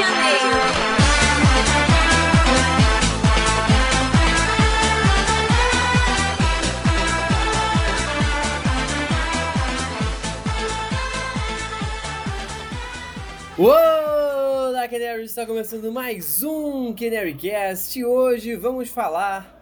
Janeiro. Olá, Canary! Está começando mais um CanaryCast e hoje vamos falar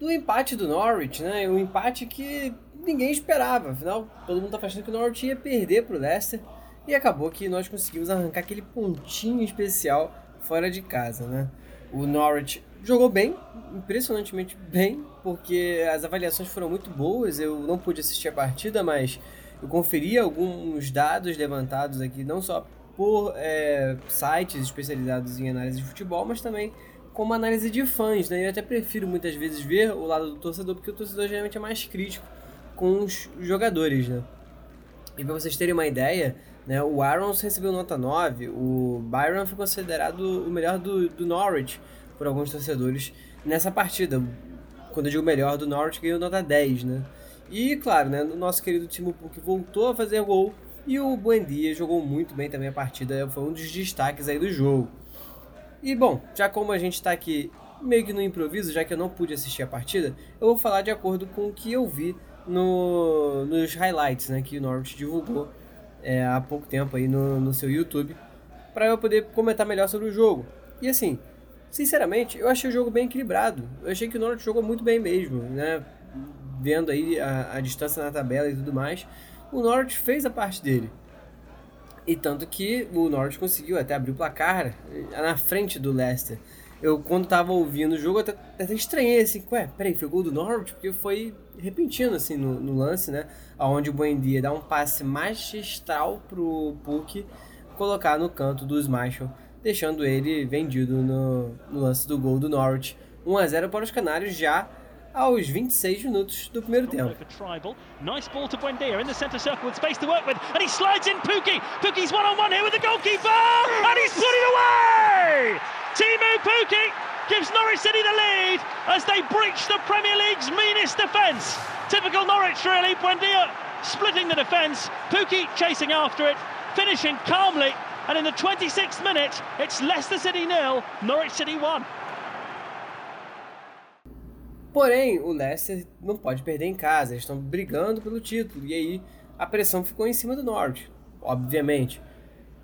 do empate do Norwich, né? Um empate que ninguém esperava, afinal, todo mundo tá achando que o Norwich ia perder pro Leicester e acabou que nós conseguimos arrancar aquele pontinho especial fora de casa, né? O Norwich jogou bem, impressionantemente bem, porque as avaliações foram muito boas, eu não pude assistir a partida, mas eu conferi alguns dados levantados aqui, não só por é, sites especializados em análise de futebol, mas também como análise de fãs, né? Eu até prefiro muitas vezes ver o lado do torcedor, porque o torcedor geralmente é mais crítico com os jogadores, né? E para vocês terem uma ideia, né, o Arons recebeu nota 9, o Byron foi considerado o melhor do, do Norwich por alguns torcedores nessa partida. Quando eu digo melhor do Norwich, ganhou nota 10, né? E claro, né, o nosso querido Timo Puk voltou a fazer gol e o Buendia jogou muito bem também a partida, foi um dos destaques aí do jogo. E bom, já como a gente está aqui meio que no improviso, já que eu não pude assistir a partida, eu vou falar de acordo com o que eu vi no, nos highlights né, que o Norwich divulgou é, há pouco tempo aí no, no seu YouTube, para eu poder comentar melhor sobre o jogo. E assim, sinceramente, eu achei o jogo bem equilibrado. Eu achei que o Norwich jogou muito bem mesmo, né? Vendo aí a, a distância na tabela e tudo mais o Norwich fez a parte dele. E tanto que o Norwich conseguiu até abrir o placar na frente do Leicester. Eu, quando tava ouvindo o jogo, até, até estranhei assim, ué, peraí, foi gol do Norwich? Porque foi repentino assim no, no lance, né? Onde o Buendia dá um passe magistral pro Puck colocar no canto do Schmeichel, deixando ele vendido no, no lance do gol do Norwich. 1 a 0 para os Canários já aos 26 minutos do primeiro tempo. Nice ball to Buendia in the center circle with space to work with and he slides in Pookie. Pookie's one on one here with the goalkeeper and he's put it away. Timu Pookie gives Norwich City the lead as they breach the Premier League's meanest defence. Typical Norwich really. Buendia splitting the defence. Pookie chasing after it, finishing calmly. And in the 26th minute, it's Leicester City nil, Norwich City 1. Porém, o Leicester não pode perder em casa, eles estão brigando pelo título, e aí a pressão ficou em cima do Norte, obviamente.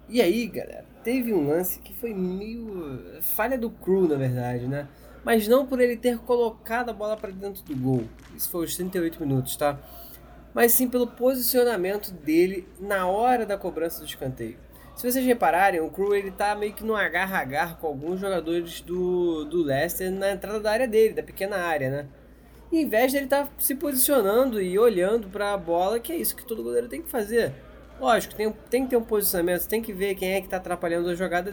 E aí, galera, teve um lance que foi meio falha do Crew, na verdade, né? Mas não por ele ter colocado a bola para dentro do gol. Isso foi os 38 minutos, tá? Mas sim pelo posicionamento dele na hora da cobrança do escanteio. Se vocês repararem, o Crew ele tá meio que no agarra-agarra com alguns jogadores do, do Leicester na entrada da área dele, da pequena área, né? E, em vez dele tá se posicionando e olhando para a bola, que é isso que todo goleiro tem que fazer. Lógico, tem, tem que ter um posicionamento, tem que ver quem é que está atrapalhando a jogada,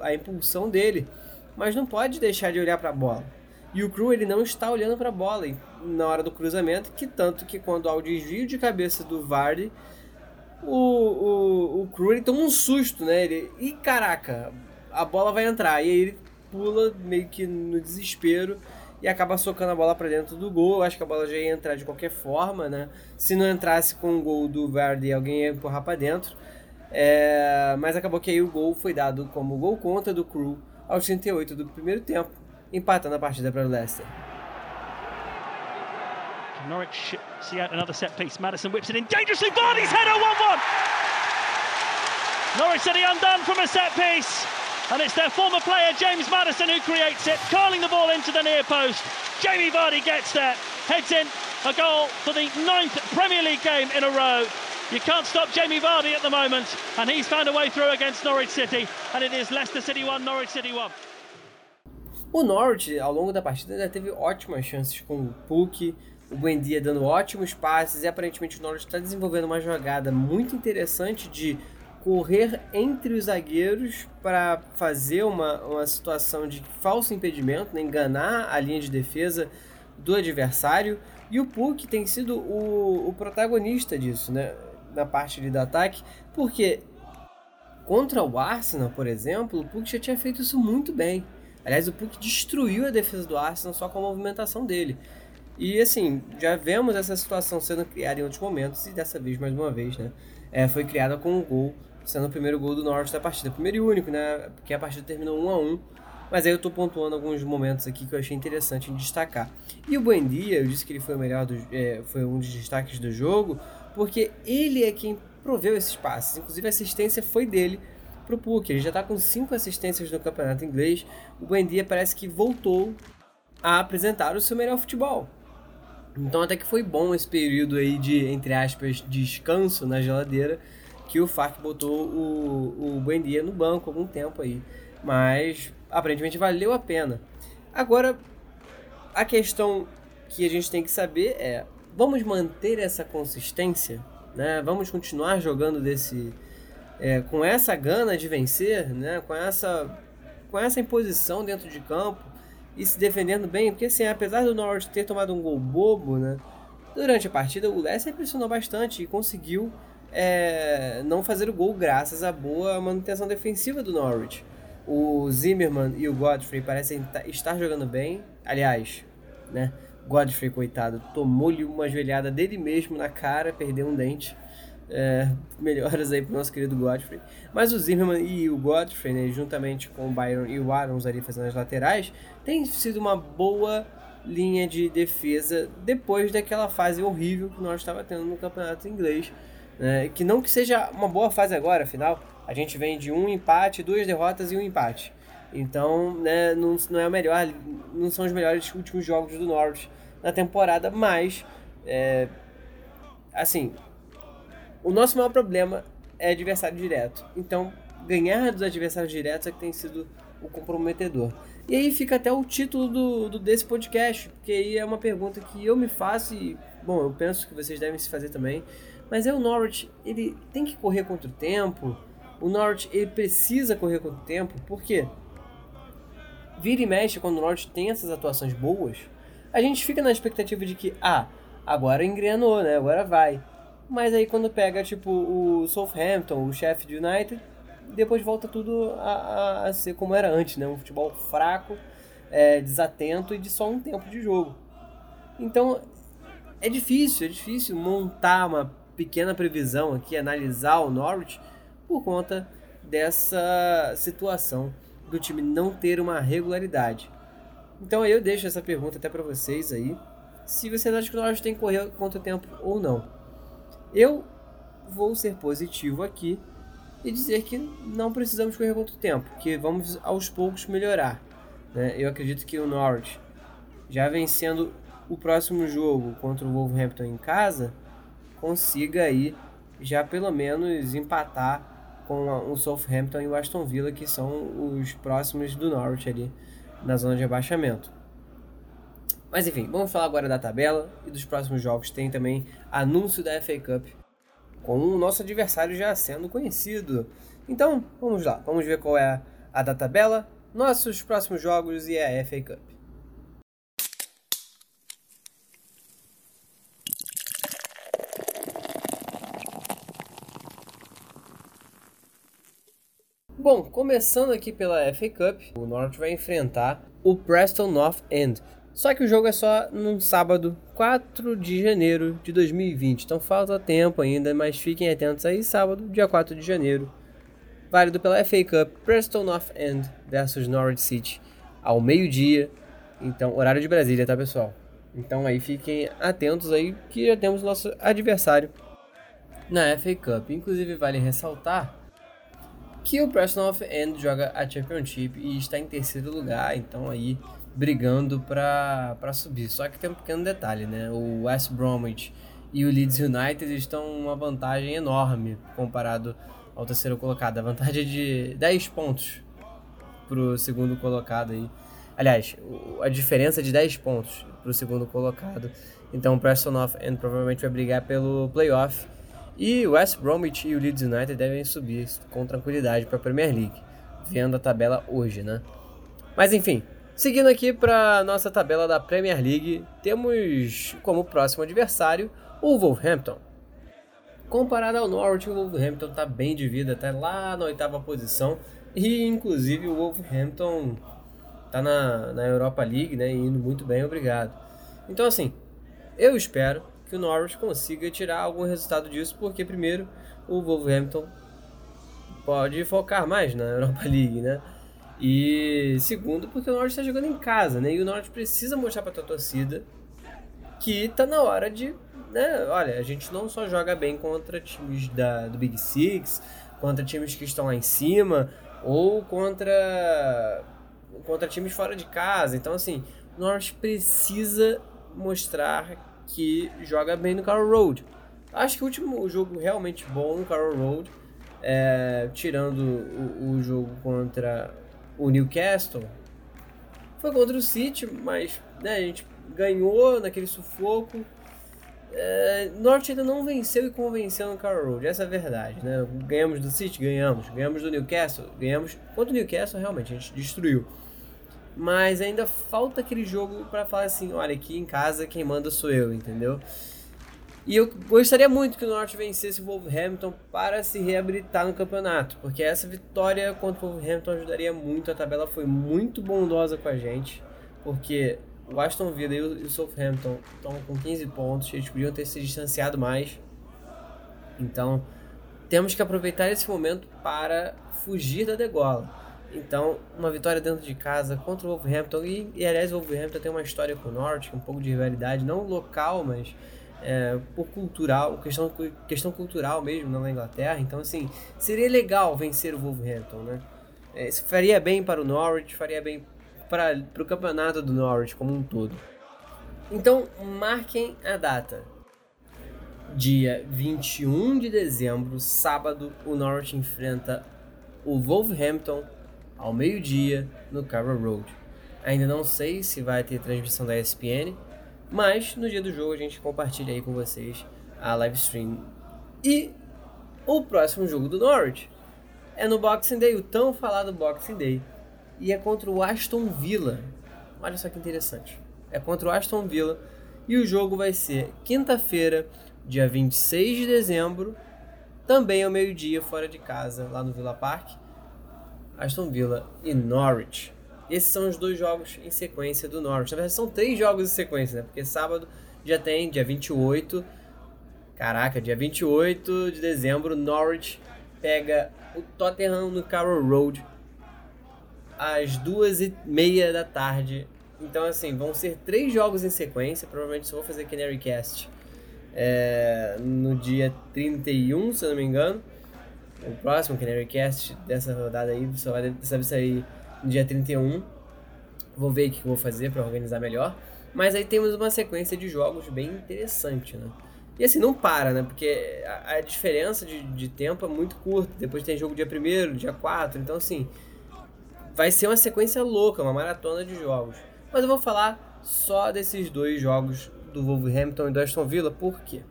a, a, impulsão dele, mas não pode deixar de olhar para a bola. E o Crew ele não está olhando para a bola na hora do cruzamento, que tanto que quando há o desvio de cabeça do Vardy, o, o, o Crew ele toma um susto, né? Ele, e caraca, a bola vai entrar. E aí ele pula meio que no desespero e acaba socando a bola para dentro do gol. Acho que a bola já ia entrar de qualquer forma, né? Se não entrasse com o gol do Verdi, alguém ia empurrar para dentro. É, mas acabou que aí o gol foi dado como gol contra do Crew aos 38 do primeiro tempo, empatando a partida para o Leicester. Norwich see out another set piece. Madison whips it in dangerously. Vardy's header 1 1. Norwich City undone from a set piece. And it's their former player, James Madison, who creates it, curling the ball into the near post. Jamie Vardy gets there, heads in a goal for the ninth Premier League game in a row. You can't stop Jamie Vardy at the moment, and he's found a way through against Norwich City, and it is Leicester City 1, Norwich City 1. O Norwich, ao longo da partida, já teve ótimas chances com o Puck, o Buendia dando ótimos passes e aparentemente o Norwich está desenvolvendo uma jogada muito interessante de correr entre os zagueiros para fazer uma, uma situação de falso impedimento, né, enganar a linha de defesa do adversário. E o Puck tem sido o, o protagonista disso, né, na parte do ataque, porque contra o Arsenal, por exemplo, o Puck já tinha feito isso muito bem. Aliás, o Puck destruiu a defesa do Arsenal só com a movimentação dele. E assim, já vemos essa situação sendo criada em outros momentos e dessa vez, mais uma vez, né? É, foi criada com um gol sendo o primeiro gol do Norwich da partida. Primeiro e único, né? Porque a partida terminou 1 a 1 mas aí eu tô pontuando alguns momentos aqui que eu achei interessante destacar. E o Buendia, eu disse que ele foi o melhor, do, é, foi um dos destaques do jogo, porque ele é quem proveu esses passes. Inclusive a assistência foi dele pro Puck. Ele já tá com cinco assistências no campeonato inglês. O Buendia parece que voltou a apresentar o seu melhor futebol. Então até que foi bom esse período aí de, entre aspas, descanso na geladeira, que o FAC botou o, o Buendia no banco algum tempo aí. Mas aparentemente valeu a pena. Agora, a questão que a gente tem que saber é: vamos manter essa consistência? Né? Vamos continuar jogando desse é, com essa gana de vencer, né? com, essa, com essa imposição dentro de campo e se defendendo bem? Porque, assim, apesar do Norwich ter tomado um gol bobo, né? durante a partida o Leicester pressionou bastante e conseguiu é, não fazer o gol graças à boa manutenção defensiva do Norwich. O Zimmerman e o Godfrey parecem estar jogando bem. Aliás, né? Godfrey, coitado, tomou-lhe uma joelhada dele mesmo na cara, perdeu um dente. É, melhoras aí pro nosso querido Godfrey. Mas o Zimmerman e o Godfrey, né, juntamente com o Byron e o Arons ali fazendo as laterais, tem sido uma boa linha de defesa depois daquela fase horrível que nós estava tendo no campeonato inglês. Né, que não que seja uma boa fase agora, afinal, a gente vem de um empate, duas derrotas e um empate. Então, né, não, não é o melhor, não são os melhores últimos jogos do Norwich na temporada, mas é, assim, o nosso maior problema é adversário direto. Então, ganhar dos adversários diretos é que tem sido o comprometedor. E aí fica até o título do, do desse podcast, porque aí é uma pergunta que eu me faço e, bom, eu penso que vocês devem se fazer também. Mas é o Norwich, ele tem que correr contra o tempo, o Norwich ele precisa correr com o tempo, porque vira e mexe quando o Norwich tem essas atuações boas, a gente fica na expectativa de que, ah, agora engrenou, né? Agora vai. Mas aí quando pega, tipo, o Southampton, o Sheffield United, depois volta tudo a, a, a ser como era antes, né? Um futebol fraco, é, desatento e de só um tempo de jogo. Então, é difícil, é difícil montar uma pequena previsão aqui, analisar o Norwich por conta dessa situação do time não ter uma regularidade. Então eu deixo essa pergunta até para vocês aí, se vocês acham que nós tem que correr contra o tempo ou não. Eu vou ser positivo aqui e dizer que não precisamos correr contra o tempo, que vamos aos poucos melhorar. Né? Eu acredito que o Norwich, já vencendo o próximo jogo contra o Wolverhampton em casa, consiga aí já pelo menos empatar com o Southampton e o Aston Villa, que são os próximos do Norwich ali na zona de abaixamento. Mas enfim, vamos falar agora da tabela e dos próximos jogos. Tem também anúncio da FA Cup, com o nosso adversário já sendo conhecido. Então, vamos lá, vamos ver qual é a da tabela, nossos próximos jogos e a FA Cup. Bom, começando aqui pela FA Cup, o Norwich vai enfrentar o Preston North End. Só que o jogo é só no sábado, 4 de janeiro de 2020. Então falta tempo ainda, mas fiquem atentos aí, sábado, dia 4 de janeiro. Válido pela FA Cup, Preston North End versus Norwich City, ao meio-dia. Então, horário de Brasília, tá, pessoal? Então aí fiquem atentos aí que já temos nosso adversário na FA Cup. Inclusive vale ressaltar que o Preston of End joga a Championship e está em terceiro lugar, então aí brigando para subir. Só que tem um pequeno detalhe, né? O West Bromwich e o Leeds United estão uma vantagem enorme comparado ao terceiro colocado. A vantagem é de 10 pontos para o segundo colocado aí. Aliás, a diferença é de 10 pontos para o segundo colocado. Então o Preston of End provavelmente vai brigar pelo playoff e o West Bromwich e o Leeds United devem subir com tranquilidade para a Premier League, vendo a tabela hoje, né? Mas enfim, seguindo aqui para nossa tabela da Premier League, temos como próximo adversário o Wolverhampton. Comparado ao Norwich, o Wolverhampton está bem de vida, está lá na oitava posição e inclusive o Wolverhampton está na, na Europa League, né, indo muito bem, obrigado. Então assim, eu espero que o Norwich consiga tirar algum resultado disso, porque primeiro o Wolverhampton pode focar mais na Europa League, né? E segundo, porque o Norwich está jogando em casa, né? E o Norwich precisa mostrar para a torcida que tá na hora de, né? Olha, a gente não só joga bem contra times da, do Big Six, contra times que estão lá em cima, ou contra contra times fora de casa. Então, assim, o Norwich precisa mostrar que joga bem no Carroll Road. Acho que o último jogo realmente bom no Carroll Road, é, tirando o, o, jogo contra o Newcastle, foi contra o City, mas né, a gente ganhou naquele sufoco. É, Norte ainda não venceu e convenceu no Carroll Road, essa é a verdade. Né? Ganhamos do City, ganhamos. Ganhamos do Newcastle, ganhamos. Contra o Newcastle, realmente, a gente destruiu. Mas ainda falta aquele jogo para falar assim: olha, aqui em casa quem manda sou eu, entendeu? E eu gostaria muito que o Norte vencesse o Wolverhampton para se reabilitar no campeonato, porque essa vitória contra o Wolverhampton ajudaria muito. A tabela foi muito bondosa com a gente, porque o Aston Villa e o Southampton estão com 15 pontos, eles podiam ter se distanciado mais. Então, temos que aproveitar esse momento para fugir da degola. Então, uma vitória dentro de casa contra o Wolverhampton. E, e aliás, o Wolverhampton tem uma história com o Norte, um pouco de rivalidade, não local, mas é, por cultural, questão, questão cultural mesmo na Inglaterra. Então, assim, seria legal vencer o Wolverhampton, né? É, isso faria bem para o Norwich, faria bem para, o campeonato do Norwich como um todo. Então, marquem a data. Dia 21 de dezembro, sábado, o Norwich enfrenta o Wolverhampton ao meio-dia no Carroll Road. Ainda não sei se vai ter transmissão da ESPN, mas no dia do jogo a gente compartilha aí com vocês a live stream. E o próximo jogo do Norwich é no Boxing Day, o tão falado Boxing Day, e é contra o Aston Villa. Olha só que interessante. É contra o Aston Villa e o jogo vai ser quinta-feira, dia 26 de dezembro, também ao meio-dia, fora de casa, lá no Villa Park. Aston Villa e Norwich. Esses são os dois jogos em sequência do Norwich. Na verdade, são três jogos em sequência, né? Porque sábado já tem, dia 28. Caraca, dia 28 de dezembro, Norwich pega o Tottenham no Carroll Road às duas e meia da tarde. Então, assim, vão ser três jogos em sequência. Provavelmente só vou fazer Canary Cast é, no dia 31, se eu não me engano o próximo Canary Cast dessa rodada aí só vai deve sair no dia 31. Vou ver o que vou fazer para organizar melhor. Mas aí temos uma sequência de jogos bem interessante, né? E assim, não para, né? Porque a, a diferença de, de, tempo é muito curta. Depois tem jogo dia 1 dia 4. Então, assim, vai ser uma sequência louca, uma maratona de jogos. Mas eu vou falar só desses dois jogos do Wolverhampton e do Aston Villa, por quê?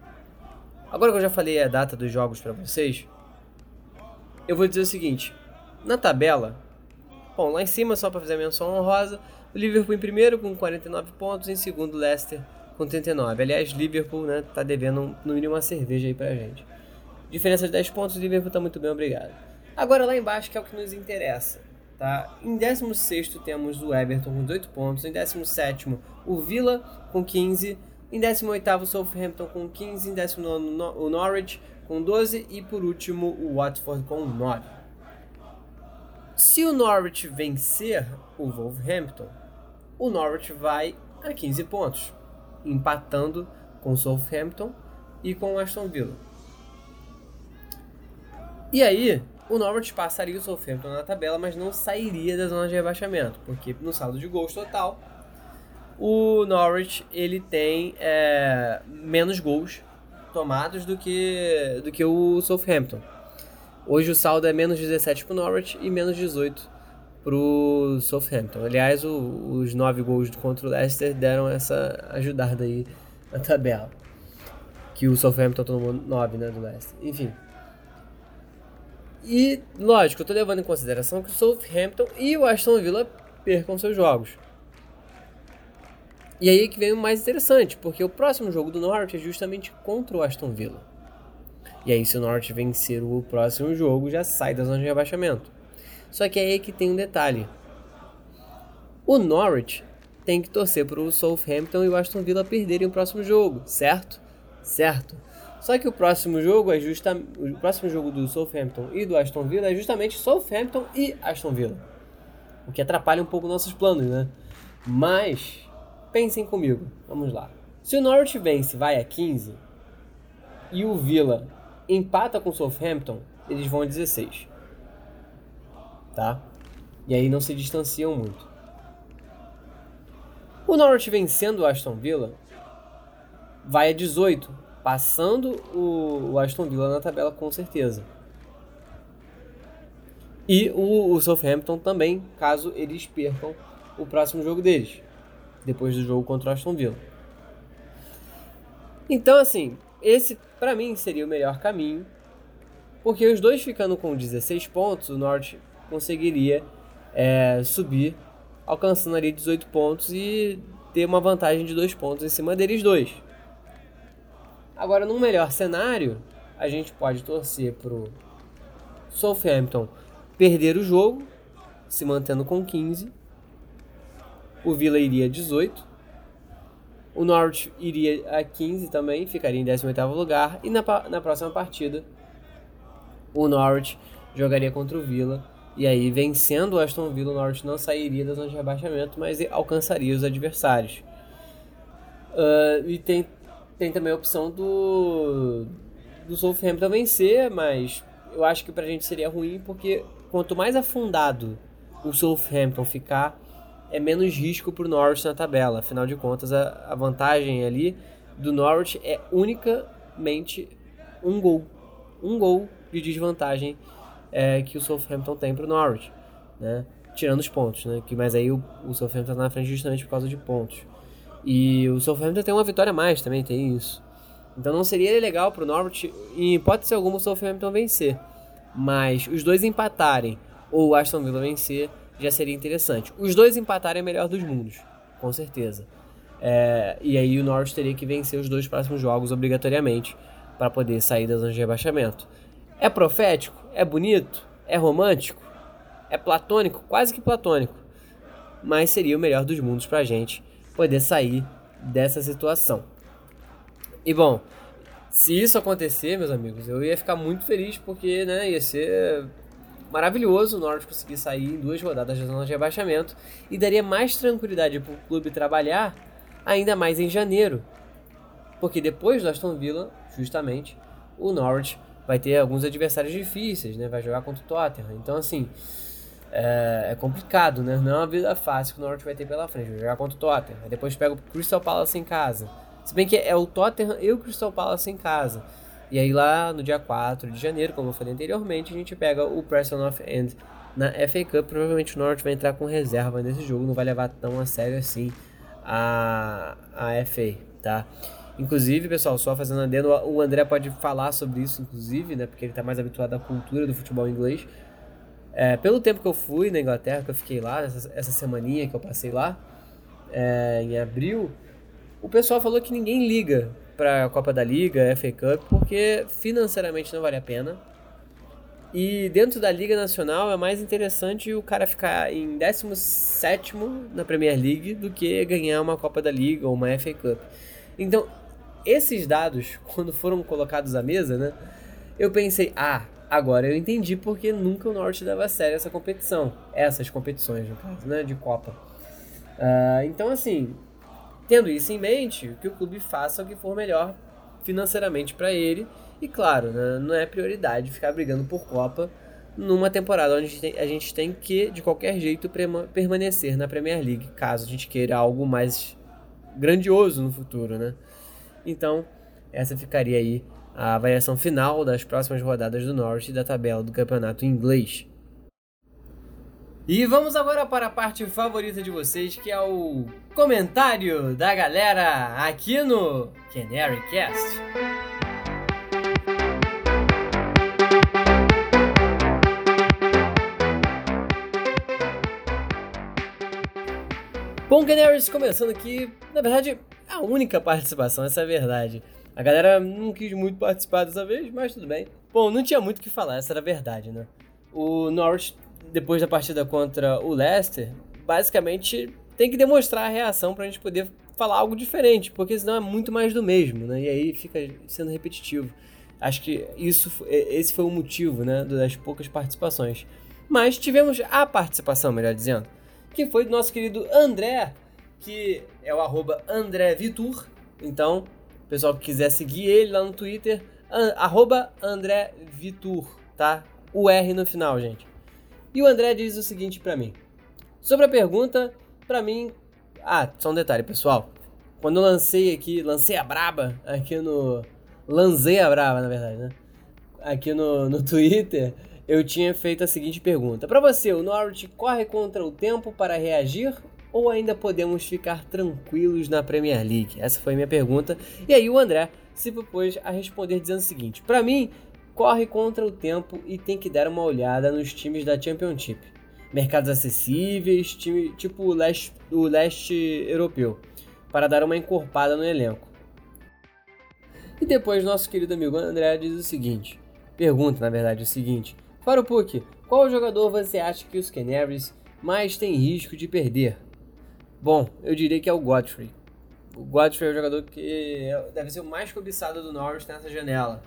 Agora que eu já falei a data dos jogos para vocês, eu vou dizer o seguinte: na tabela, bom, lá em cima, só para fazer a menção honrosa, o Liverpool em primeiro com 49 pontos, em segundo, Leicester com 39. Aliás, Liverpool né, tá devendo no mínimo uma cerveja aí pra gente. Diferença de 10 pontos, o Liverpool tá muito bem, obrigado. Agora lá embaixo que é o que nos interessa. Tá? Em 16 temos o Everton com 18 pontos, em 17 o Villa com 15, em 18 o Southampton com 15, em 19 o Norwich com 12 e por último o Watford com 9. Se o Norwich vencer o Wolverhampton, o Norwich vai a 15 pontos, empatando com o Southampton e com o Aston Villa. E aí, o Norwich passaria o Southampton na tabela, mas não sairia da zona de rebaixamento, porque no saldo de gols total, o Norwich ele tem é, menos gols tomados do que, do que o Southampton. Hoje o saldo é menos 17 para o Norwich e menos 18 para o Southampton. Aliás, o, os 9 gols contra o Leicester deram essa ajudada aí na tabela. Que o Southampton tomou 9 né, do Leicester. Enfim. E, lógico, eu estou levando em consideração que o Southampton e o Aston Villa percam seus jogos. E aí que vem o mais interessante, porque o próximo jogo do Norte é justamente contra o Aston Villa. E aí se o Norte vencer o próximo jogo, já sai da zona de rebaixamento. Só que é aí que tem um detalhe. O Norwich tem que torcer para o Southampton e o Aston Villa perderem o próximo jogo, certo? Certo. Só que o próximo jogo é justa, o próximo jogo do Southampton e do Aston Villa é justamente Southampton e Aston Villa. O que atrapalha um pouco nossos planos, né? Mas pensem comigo, vamos lá. Se o Norwich vence, vai a 15 e o Villa empata com o Southampton, eles vão a 16. Tá? E aí não se distanciam muito. O Norwich vencendo o Aston Villa vai a 18, passando o, Aston Villa na tabela com certeza. E o, o Southampton também, caso eles percam o próximo jogo deles, depois do jogo contra o Aston Villa. Então, assim, esse para mim seria o melhor caminho, porque os dois ficando com 16 pontos, o Norte conseguiria é, subir, alcançando ali 18 pontos e ter uma vantagem de dois pontos em cima deles dois. Agora, num melhor cenário, a gente pode torcer pro Southampton perder o jogo, se mantendo com 15. O Villa iria 18. O Norwich iria a 15 também, ficaria em 18º lugar. E na, na próxima partida, o Norwich jogaria contra o Villa e aí, vencendo o Aston Villa, o Norwich não sairia da zona de rebaixamento, mas alcançaria os adversários. Uh, e tem, tem também a opção do, do Southampton vencer, mas eu acho que pra gente seria ruim, porque quanto mais afundado o Southampton ficar, é menos risco pro Norwich na tabela. Afinal de contas, a, a vantagem ali do Norwich é unicamente um gol. Um gol de desvantagem é, que o Southampton tem para o Norwich, né? Tirando os pontos, né? Que, mas aí o, o Southampton está na frente justamente por causa de pontos. E o Southampton tem uma vitória a mais também, tem isso. Então não seria legal para o Norwich, em hipótese alguma, o Southampton vencer. Mas os dois empatarem ou o Aston Villa vencer já seria interessante. Os dois empatarem é melhor dos mundos, com certeza. É, e aí o Norwich teria que vencer os dois próximos jogos obrigatoriamente para poder sair da zona de rebaixamento. É profético? É bonito? É romântico? É platônico? Quase que platônico. Mas seria o melhor dos mundos pra gente poder sair dessa situação. E bom, se isso acontecer, meus amigos, eu ia ficar muito feliz porque né, ia ser maravilhoso o Norte conseguir sair em duas rodadas da zona de rebaixamento e daria mais tranquilidade para o clube trabalhar ainda mais em janeiro. Porque depois do Aston Villa, justamente, o Norwich vai ter alguns adversários difíceis, né? Vai jogar contra o Tottenham. Então, assim, é, é, complicado, né? Não é uma vida fácil que o Norte vai ter pela frente. Vai jogar contra o Tottenham. Aí depois pega o Crystal Palace em casa. Se bem que é o Tottenham e o Crystal Palace em casa. E aí lá no dia 4 de janeiro, como eu falei anteriormente, a gente pega o Preston of End na FA Cup. Provavelmente o Norte vai entrar com reserva nesse jogo. Não vai levar tão a sério assim a, a FA, tá? Inclusive, pessoal, só fazendo adendo, o André pode falar sobre isso, inclusive, né? Porque ele está mais habituado à cultura do futebol inglês. É, pelo tempo que eu fui na Inglaterra, que eu fiquei lá, essa, essa semaninha que eu passei lá, é, em abril, o pessoal falou que ninguém liga para a Copa da Liga, FA Cup, porque financeiramente não vale a pena. E dentro da Liga Nacional é mais interessante o cara ficar em 17 na Premier League do que ganhar uma Copa da Liga ou uma FA Cup. Então, esses dados, quando foram colocados à mesa, né? Eu pensei, ah, agora eu entendi porque nunca o Norte dava a sério essa competição. Essas competições, no caso, né? De Copa. Uh, então, assim, tendo isso em mente, que o clube faça o que for melhor financeiramente para ele. E claro, né, não é prioridade ficar brigando por Copa numa temporada onde a gente, tem, que, de qualquer jeito, permanecer na Premier League, caso a gente queira algo mais grandioso no futuro, né? Então, essa ficaria aí a avaliação final das próximas rodadas do Norte da tabela do campeonato inglês. E vamos agora para a parte favorita de vocês, que é o comentário da galera aqui no Canary Cast. Bom, Canaries, começando aqui, na verdade, a única participação, essa é a verdade. A galera não quis muito participar dessa vez, mas tudo bem. Bom, não tinha muito o que falar, essa era a verdade, né? O Norwich, depois da partida contra o Leicester, basicamente tem que demonstrar a reação pra gente poder falar algo diferente, porque senão é muito mais do mesmo, né? E aí fica sendo repetitivo. Acho que isso, esse foi o motivo, né, das poucas participações. Mas tivemos a participação, melhor dizendo, que foi do nosso querido André, que é o arroba André Vitur. Então, o pessoal que quiser seguir ele lá no Twitter, arroba André Vitur, tá? O R no final, gente. E o André diz o seguinte para mim. Sobre a pergunta, para mim... Ah, só um detalhe, pessoal. Quando eu lancei aqui, lancei a braba aqui no... Lancei a braba, na verdade, né? Aqui no, no Twitter, eu tinha feito a seguinte pergunta. Para você, o Norwich corre contra o tempo para reagir ou ainda podemos ficar tranquilos na Premier League? Essa foi a minha pergunta. E aí o André se propôs a responder dizendo o seguinte: Para mim, corre contra o tempo e tem que dar uma olhada nos times da Championship. Mercados acessíveis, time, tipo o leste, o leste europeu, para dar uma encorpada no elenco. E depois nosso querido amigo André diz o seguinte, pergunta na verdade o seguinte, para o Puck, qual jogador você acha que os Canaries mais tem risco de perder? Bom, eu diria que é o Godfrey. O Godfrey é o jogador que deve ser o mais cobiçado do Norwich nessa janela.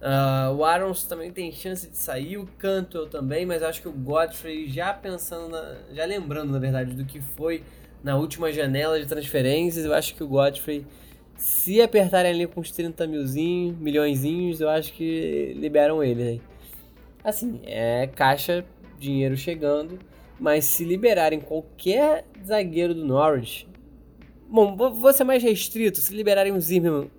Uh, o Arons também tem chance de sair, o Cantwell também, mas acho que o Godfrey, já pensando, na, já lembrando na verdade do que foi na última janela de transferências, eu acho que o Godfrey, se apertarem ali com uns 30 milzinho, milhõeszinhos, eu acho que liberam ele. Né? Assim, é caixa, dinheiro chegando, mas se liberarem qualquer zagueiro do Norwich, bom, vou ser mais restrito, se liberarem o Zimmerman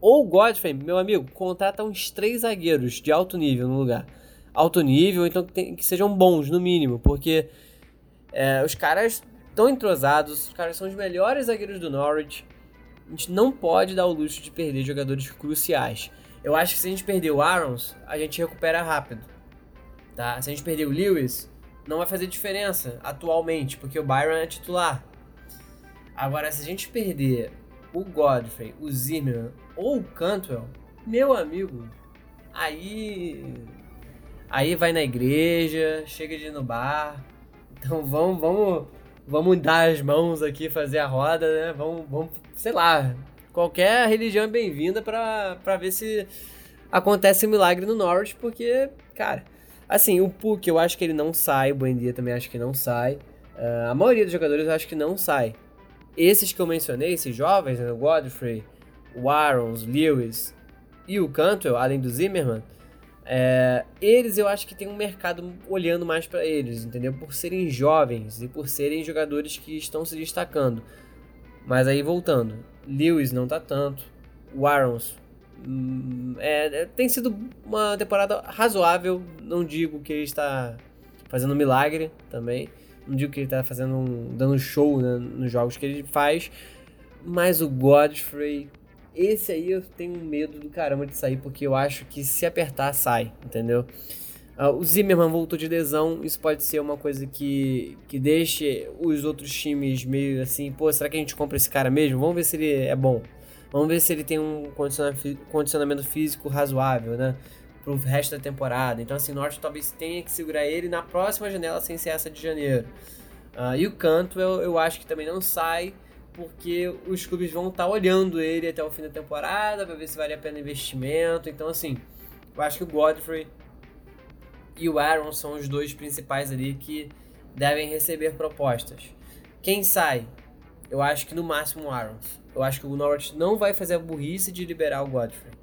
ou Godfrey, meu amigo, contrata uns três zagueiros de alto nível no lugar. Alto nível, então que, que sejam bons, no mínimo, porque é, os caras estão entrosados, os caras são os melhores zagueiros do Norwich. A gente não pode dar o luxo de perder jogadores cruciais. Eu acho que se a gente perder o Arons, a gente recupera rápido. Tá? Se a gente perder o Lewis, não vai fazer diferença atualmente, porque o Byron é titular. Agora, se a gente perder o Godfrey, o Zimmerman ou o Cantwell, meu amigo, aí aí vai na igreja, chega de ir no bar. Então vamos, vamos, vamos dar as mãos aqui, fazer a roda, né? Vamos, vamos sei lá, qualquer religião é bem-vinda para ver se acontece um milagre no Norwich, porque, cara, assim, o Puck eu acho que ele não sai, o Buendia também acho que não sai. Uh, a maioria dos jogadores eu acho que não sai. Esses que eu mencionei, esses jovens, né, o Godfrey, o Arons, Lewis e o Cantwell, além do Zimmerman, é, eles eu acho que tem um mercado olhando mais para eles, entendeu? Por serem jovens e por serem jogadores que estão se destacando. Mas aí voltando, Lewis não tá tanto, o Arons hum, é, é, tem sido uma temporada razoável, não digo que ele está fazendo milagre também, não digo que ele tá fazendo um, dando show né, nos jogos que ele faz. Mas o Godfrey, esse aí eu tenho medo do caramba de sair, porque eu acho que se apertar, sai, entendeu? Uh, o Zimmerman voltou de lesão, isso pode ser uma coisa que, que deixe os outros times meio assim, pô, será que a gente compra esse cara mesmo? Vamos ver se ele é bom. Vamos ver se ele tem um condicionamento físico razoável, né? pro resto da temporada. Então, assim, Norte talvez tenha que segurar ele na próxima janela sem ser essa de janeiro. Uh, e o Cantwell, eu acho que também não sai, porque os clubes vão estar tá olhando ele até o fim da temporada para ver se vale a pena investimento. Então, assim, eu acho que o Godfrey e o Aaron são os dois principais ali que devem receber propostas. Quem sai? Eu acho que no máximo o Aaron. Eu acho que o Norwich não vai fazer a burrice de liberar o Godfrey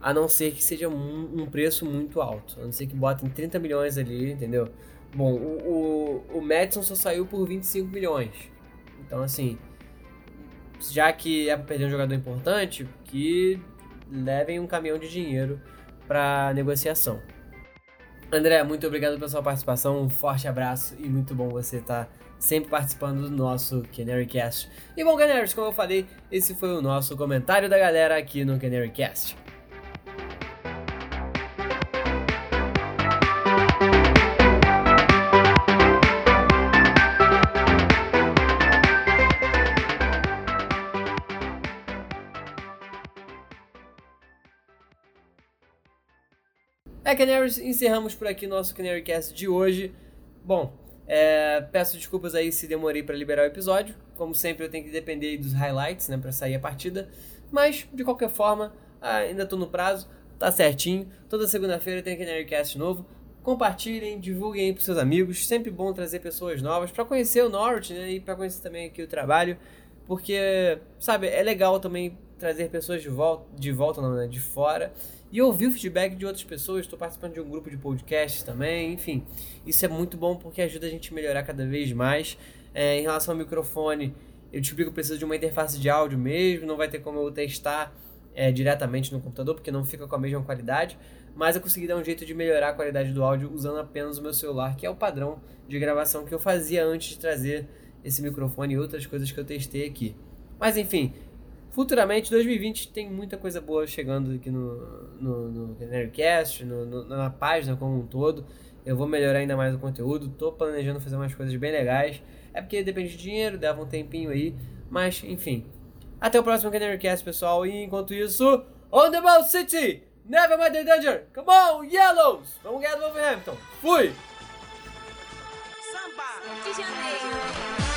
a não ser que seja um, um, preço muito alto. A não ser que botem 30 milhões ali, entendeu? Bom, o, o, o Madison só saiu por 25 milhões. Então, assim, já que é perder um jogador importante, que levem um caminhão de dinheiro para negociação. André, muito obrigado pela sua participação, um forte abraço e muito bom você estar tá sempre participando do nosso Canary Cast. E bom, Canaries, como eu falei, esse foi o nosso comentário da galera aqui no Canary É, Canaries, encerramos por aqui nosso CanaryCast de hoje. Bom, É, peço desculpas aí se demorei para liberar o episódio. Como sempre, eu tenho que depender dos highlights, né, para sair a partida. Mas, de qualquer forma, ainda tô no prazo, tá certinho. Toda segunda-feira tem Nerdcast novo. Compartilhem, divulguem aí seus amigos. Sempre bom trazer pessoas novas para conhecer o Norwich, né, e para conhecer também aqui o trabalho. Porque, sabe, é legal também trazer pessoas de volta, de volta não, né, de fora e ouvir o feedback de outras pessoas. Estou participando de um grupo de podcasts também, enfim. Isso é muito bom porque ajuda a gente a melhorar cada vez mais. É, em relação ao microfone, eu descobri que eu preciso de uma interface de áudio mesmo, não vai ter como eu testar é, diretamente no computador, porque não fica com a mesma qualidade. Mas eu consegui dar um jeito de melhorar a qualidade do áudio usando apenas o meu celular, que é o padrão de gravação que eu fazia antes de trazer esse microfone e outras coisas que eu testei aqui. Mas enfim, futuramente, 2020 tem muita coisa boa chegando aqui no, no, no Canarycast, no, no, na página como um todo. Eu vou melhorar ainda mais o conteúdo, tô planejando fazer umas coisas bem legais. É porque depende de dinheiro, dava um tempinho aí, mas enfim. Até o próximo Canarycast, pessoal, e enquanto isso, On the Ball City! Never mind the danger! Come on, Yellows! Vamos ganhar do Wolverhampton! Fui! Samba de Janeiro!